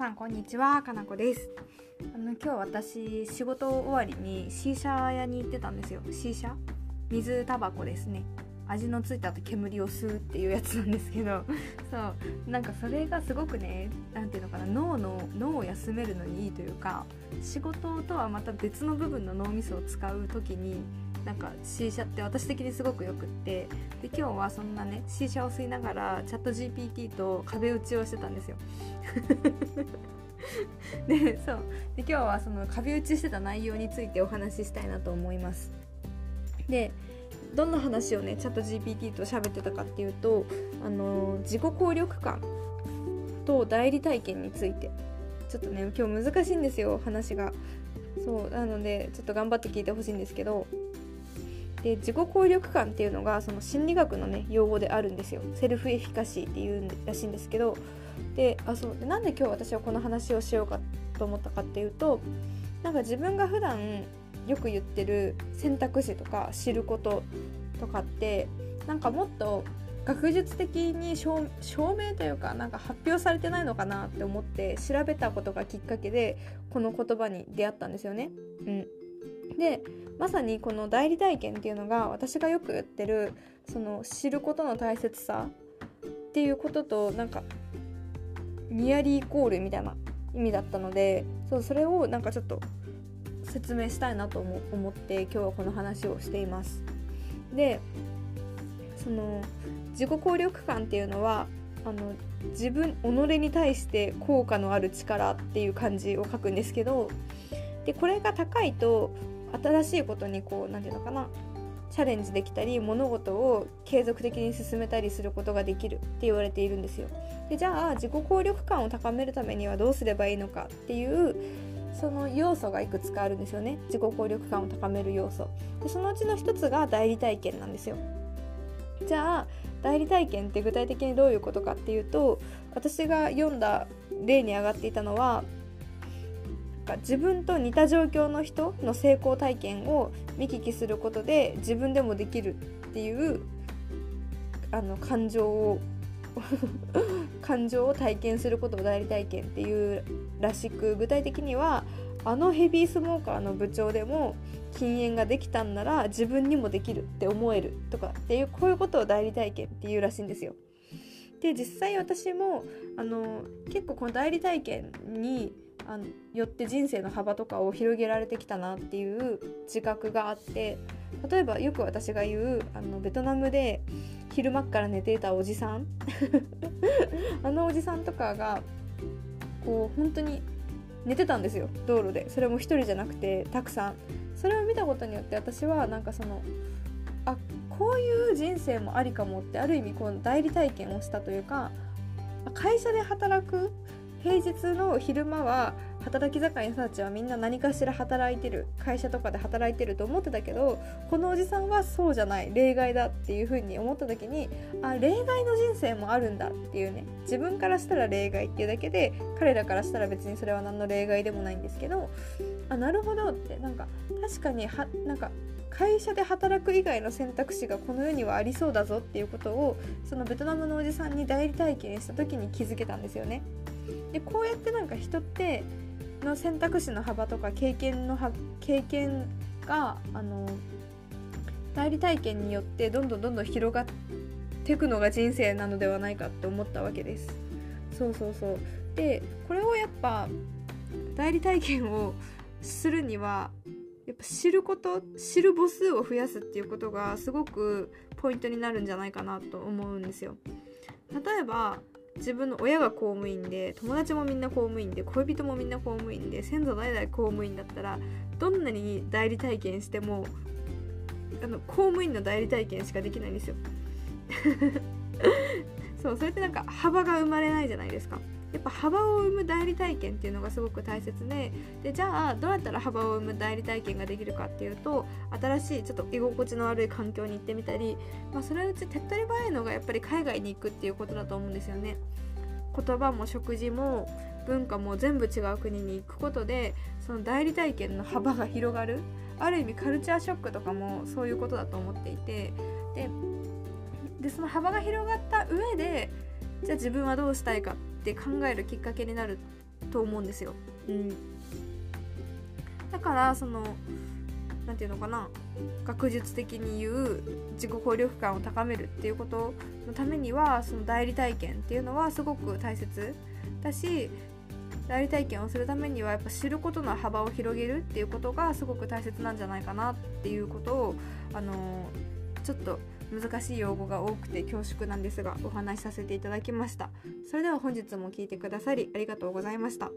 さんこんにちはかなこです。あの今日私仕事終わりにシーシャ屋に行ってたんですよ。シーシャ？水タバコですね。味のついた後煙を吸うっていうやつなんですけど。そう。なんかそれがすごくね何ていうのかな脳の脳を休めるのにいいというか仕事とはまた別の部分の脳みそを使う時になんか C 社って私的にすごくよくってで今日はそんなね C 社を吸いながらチャット GPT と壁打ちをしてたんですよ。でそう。で今日はその壁打ちしてた内容についてお話ししたいなと思います。でどんな話をねチャット GPT と喋ってたかっていうとあの自己効力感と代理体験について。ちょっとね今日難しいんですよ話が。そうなのでちょっと頑張って聞いてほしいんですけどで自己効力感っていうのがその心理学のね用語であるんですよセルフエフィカシーっていうらしいんですけどであそうなんで今日私はこの話をしようかと思ったかっていうとなんか自分が普段よく言ってる選択肢とか知ることとかってなんかもっと学術的に証明というかなんか発表されてないのかなって思って調べたことがきっかけでこの言葉に出会ったんですよね。うん、でまさにこの代理体験っていうのが私がよく言ってるその知ることの大切さっていうこととなんかニアリーイコールみたいな意味だったのでそうそれをなんかちょっと説明したいなと思って今日はこの話をしています。でその自己効力感っていうのはあの自分己に対して効果のある力っていう感じを書くんですけどでこれが高いと新しいことにこう何て言うのかなチャレンジできたり物事を継続的に進めたりすることができるって言われているんですよ。でじゃあ自己効力感を高めるためにはどうすればいいのかっていうその要素がいくつかあるんですよね。自己効力感を高める要素。でそのうちの一つが代理体験なんですよ。じゃあ代理体験って具体的にどういうことかっていうと私が読んだ例に上がっていたのは自分と似た状況の人の成功体験を見聞きすることで自分でもできるっていうあの感情を 感情を体験することを代理体験っていうらしく具体的にはあのヘビースモーカーの部長でも禁煙ができたんなら自分にもできるって思えるとかっていうこういうことを代理体験っていうらしいんですよ。で実際私もあの結構この代理体験にあのよって人生の幅とかを広げられてきたなっていう自覚があって例えばよく私が言うあのベトナムで昼間から寝ていたおじさん。あのおじさんとかがこう本当に寝てたんですよ道路で。それも一人じゃなくてたくさん。それを見たことによって私はなんかそのあこういう人生もありかもってある意味こう代理体験をしたというか会社で働く平日の昼間は働き盛りの人たちはみんな何かしら働いてる会社とかで働いてると思ってたけどこのおじさんはそうじゃない例外だっていう風に思った時にあ例外の人生もあるんだっていうね自分からしたら例外っていうだけで彼らからしたら別にそれは何の例外でもないんですけどあなるほどってなんか確かにはなんか会社で働く以外の選択肢がこの世にはありそうだぞっていうことをそのベトナムのおじさんに代理体験した時に気づけたんですよね。でこうやってなんか人っての選択肢の幅とか経験の経験があの代理体験によってどんどんどんどん広がっていくのが人生なのではないかって思ったわけです。そうそうそうでこれをやっぱ代理体験をするにはやっぱ知ること知る母数を増やすっていうことがすごくポイントになるんじゃないかなと思うんですよ。例えば自分の親が公務員で友達もみんな公務員で恋人もみんな公務員で先祖代々公務員だったらどんなに代理体験してもあの公務員の代理体験しかできないんですよ そうそれってなんか幅が生まれないじゃないですかやっぱ幅を生む代理体験っていうのがすごく大切ででじゃあどうやったら幅を生む代理体験ができるかっていうと新しいちょっと居心地の悪い環境に行ってみたり、まあ、それうち手っ取り早いのがやっぱり海外に行くっていうことだと思うんですよね。言葉も食事も文化も全部違う国に行くことでその代理体験の幅が広がるある意味カルチャーショックとかもそういうことだと思っていてででその幅が広がった上でじゃあ自分はどうしたいかって考えるきっかけになると思うんですよ。うん、だからその何て言うのかな学術的に言う自己効力感を高めるっていうことのためにはその代理体験っていうのはすごく大切だし代理体験をするためにはやっぱ知ることの幅を広げるっていうことがすごく大切なんじゃないかなっていうことをあのちょっと難しい用語が多くて恐縮なんですがお話しさせていただきました。それでは本日も聴いてくださりありがとうございました。